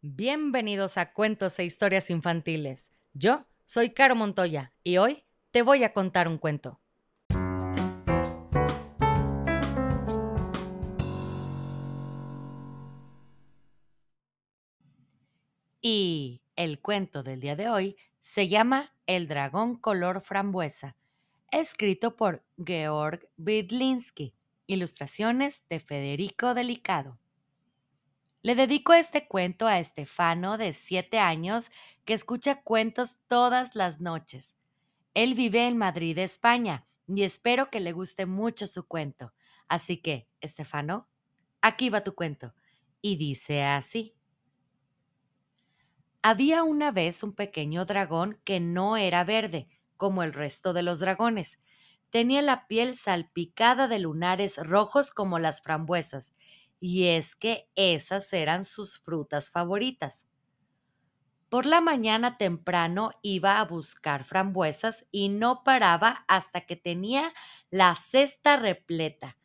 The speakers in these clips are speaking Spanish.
Bienvenidos a Cuentos e Historias Infantiles. Yo soy Caro Montoya y hoy te voy a contar un cuento. Y el cuento del día de hoy se llama El dragón color frambuesa, escrito por Georg Bidlinsky, ilustraciones de Federico Delicado. Le dedico este cuento a Estefano, de siete años, que escucha cuentos todas las noches. Él vive en Madrid, España, y espero que le guste mucho su cuento. Así que, Estefano, aquí va tu cuento. Y dice así. Había una vez un pequeño dragón que no era verde, como el resto de los dragones. Tenía la piel salpicada de lunares rojos como las frambuesas, y es que esas eran sus frutas favoritas. Por la mañana temprano iba a buscar frambuesas y no paraba hasta que tenía la cesta repleta.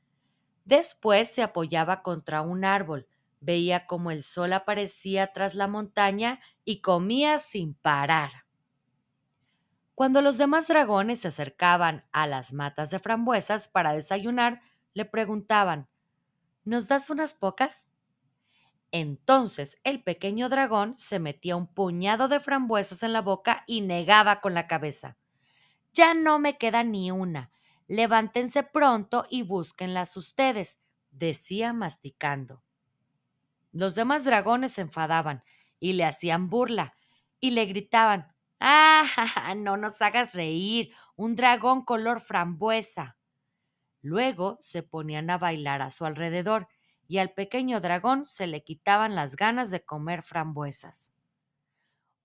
Después se apoyaba contra un árbol, veía cómo el sol aparecía tras la montaña y comía sin parar. Cuando los demás dragones se acercaban a las matas de frambuesas para desayunar, le preguntaban ¿Nos das unas pocas? Entonces el pequeño dragón se metía un puñado de frambuesas en la boca y negaba con la cabeza. Ya no me queda ni una. Levántense pronto y búsquenlas ustedes, decía masticando. Los demás dragones se enfadaban y le hacían burla y le gritaban ¡Ah! No nos hagas reír. Un dragón color frambuesa. Luego se ponían a bailar a su alrededor y al pequeño dragón se le quitaban las ganas de comer frambuesas.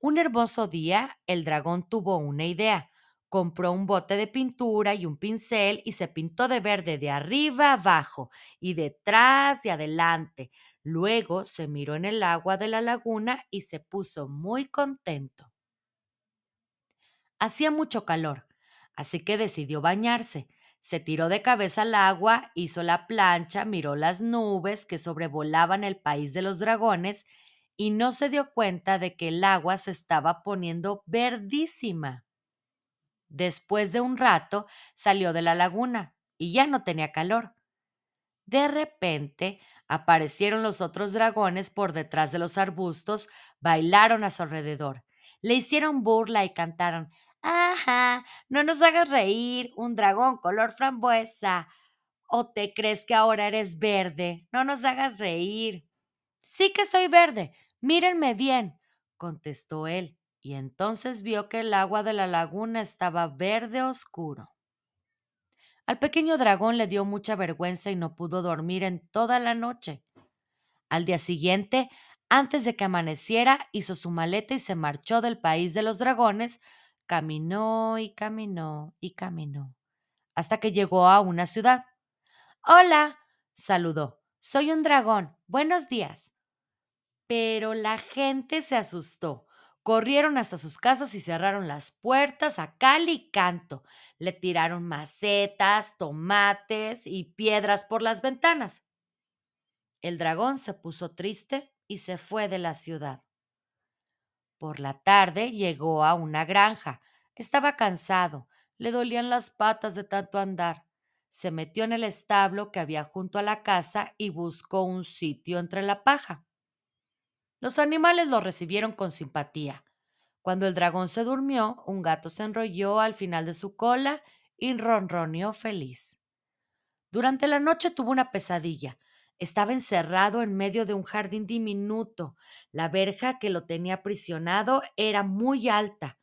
Un hermoso día el dragón tuvo una idea. Compró un bote de pintura y un pincel y se pintó de verde de arriba abajo y detrás y adelante, Luego se miró en el agua de la laguna y se puso muy contento. Hacía mucho calor, así que decidió bañarse. Se tiró de cabeza al agua, hizo la plancha, miró las nubes que sobrevolaban el país de los dragones y no se dio cuenta de que el agua se estaba poniendo verdísima. Después de un rato salió de la laguna y ya no tenía calor. De repente Aparecieron los otros dragones por detrás de los arbustos, bailaron a su alrededor. Le hicieron burla y cantaron Ajá, no nos hagas reír, un dragón color frambuesa. ¿O te crees que ahora eres verde? No nos hagas reír. Sí que soy verde, mírenme bien, contestó él, y entonces vio que el agua de la laguna estaba verde oscuro. Al pequeño dragón le dio mucha vergüenza y no pudo dormir en toda la noche. Al día siguiente, antes de que amaneciera, hizo su maleta y se marchó del país de los dragones. Caminó y caminó y caminó, hasta que llegó a una ciudad. Hola, saludó. Soy un dragón. Buenos días. Pero la gente se asustó. Corrieron hasta sus casas y cerraron las puertas a cal y canto. Le tiraron macetas, tomates y piedras por las ventanas. El dragón se puso triste y se fue de la ciudad. Por la tarde llegó a una granja. Estaba cansado, le dolían las patas de tanto andar. Se metió en el establo que había junto a la casa y buscó un sitio entre la paja. Los animales lo recibieron con simpatía. Cuando el dragón se durmió, un gato se enrolló al final de su cola y ronroneó feliz. Durante la noche tuvo una pesadilla. Estaba encerrado en medio de un jardín diminuto. La verja que lo tenía aprisionado era muy alta.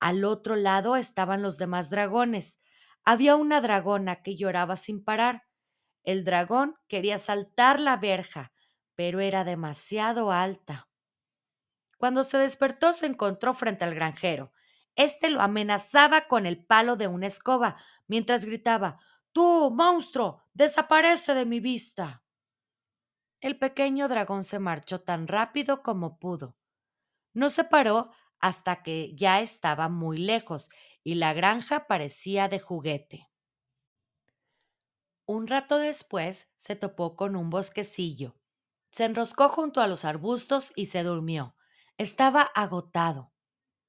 Al otro lado estaban los demás dragones. Había una dragona que lloraba sin parar. El dragón quería saltar la verja, pero era demasiado alta. Cuando se despertó se encontró frente al granjero. Este lo amenazaba con el palo de una escoba, mientras gritaba Tú, monstruo, desaparece de mi vista. El pequeño dragón se marchó tan rápido como pudo. No se paró hasta que ya estaba muy lejos y la granja parecía de juguete. Un rato después se topó con un bosquecillo. Se enroscó junto a los arbustos y se durmió. Estaba agotado.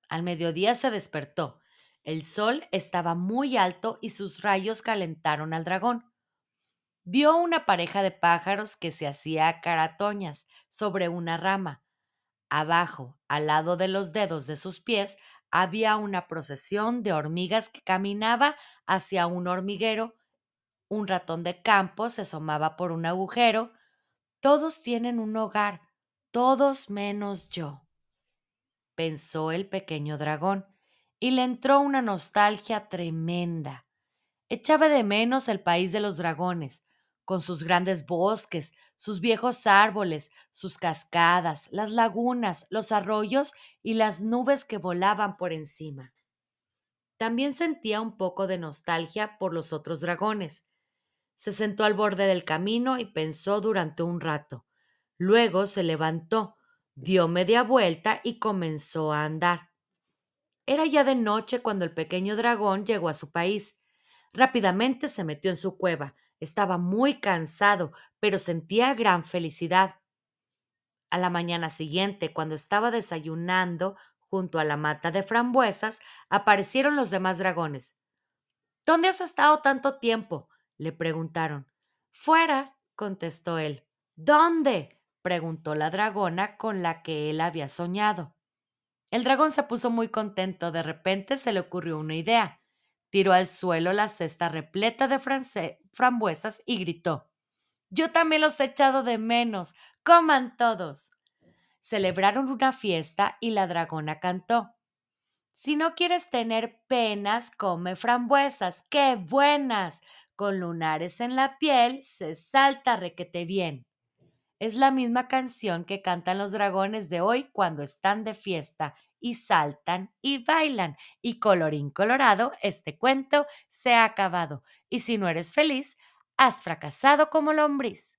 Al mediodía se despertó. El sol estaba muy alto y sus rayos calentaron al dragón. Vio una pareja de pájaros que se hacía caratoñas sobre una rama. Abajo, al lado de los dedos de sus pies, había una procesión de hormigas que caminaba hacia un hormiguero. Un ratón de campo se asomaba por un agujero. Todos tienen un hogar, todos menos yo, pensó el pequeño dragón, y le entró una nostalgia tremenda. Echaba de menos el país de los dragones, con sus grandes bosques, sus viejos árboles, sus cascadas, las lagunas, los arroyos y las nubes que volaban por encima. También sentía un poco de nostalgia por los otros dragones. Se sentó al borde del camino y pensó durante un rato. Luego se levantó, dio media vuelta y comenzó a andar. Era ya de noche cuando el pequeño dragón llegó a su país. Rápidamente se metió en su cueva. Estaba muy cansado, pero sentía gran felicidad. A la mañana siguiente, cuando estaba desayunando junto a la mata de frambuesas, aparecieron los demás dragones. ¿Dónde has estado tanto tiempo? le preguntaron. Fuera, contestó él. ¿Dónde? preguntó la dragona con la que él había soñado. El dragón se puso muy contento. De repente se le ocurrió una idea. Tiró al suelo la cesta repleta de frambuesas y gritó Yo también los he echado de menos. Coman todos. Celebraron una fiesta y la dragona cantó. Si no quieres tener penas, come frambuesas. ¡Qué buenas! Con lunares en la piel se salta requete bien. Es la misma canción que cantan los dragones de hoy cuando están de fiesta y saltan y bailan. Y colorín colorado, este cuento se ha acabado. Y si no eres feliz, has fracasado como lombriz.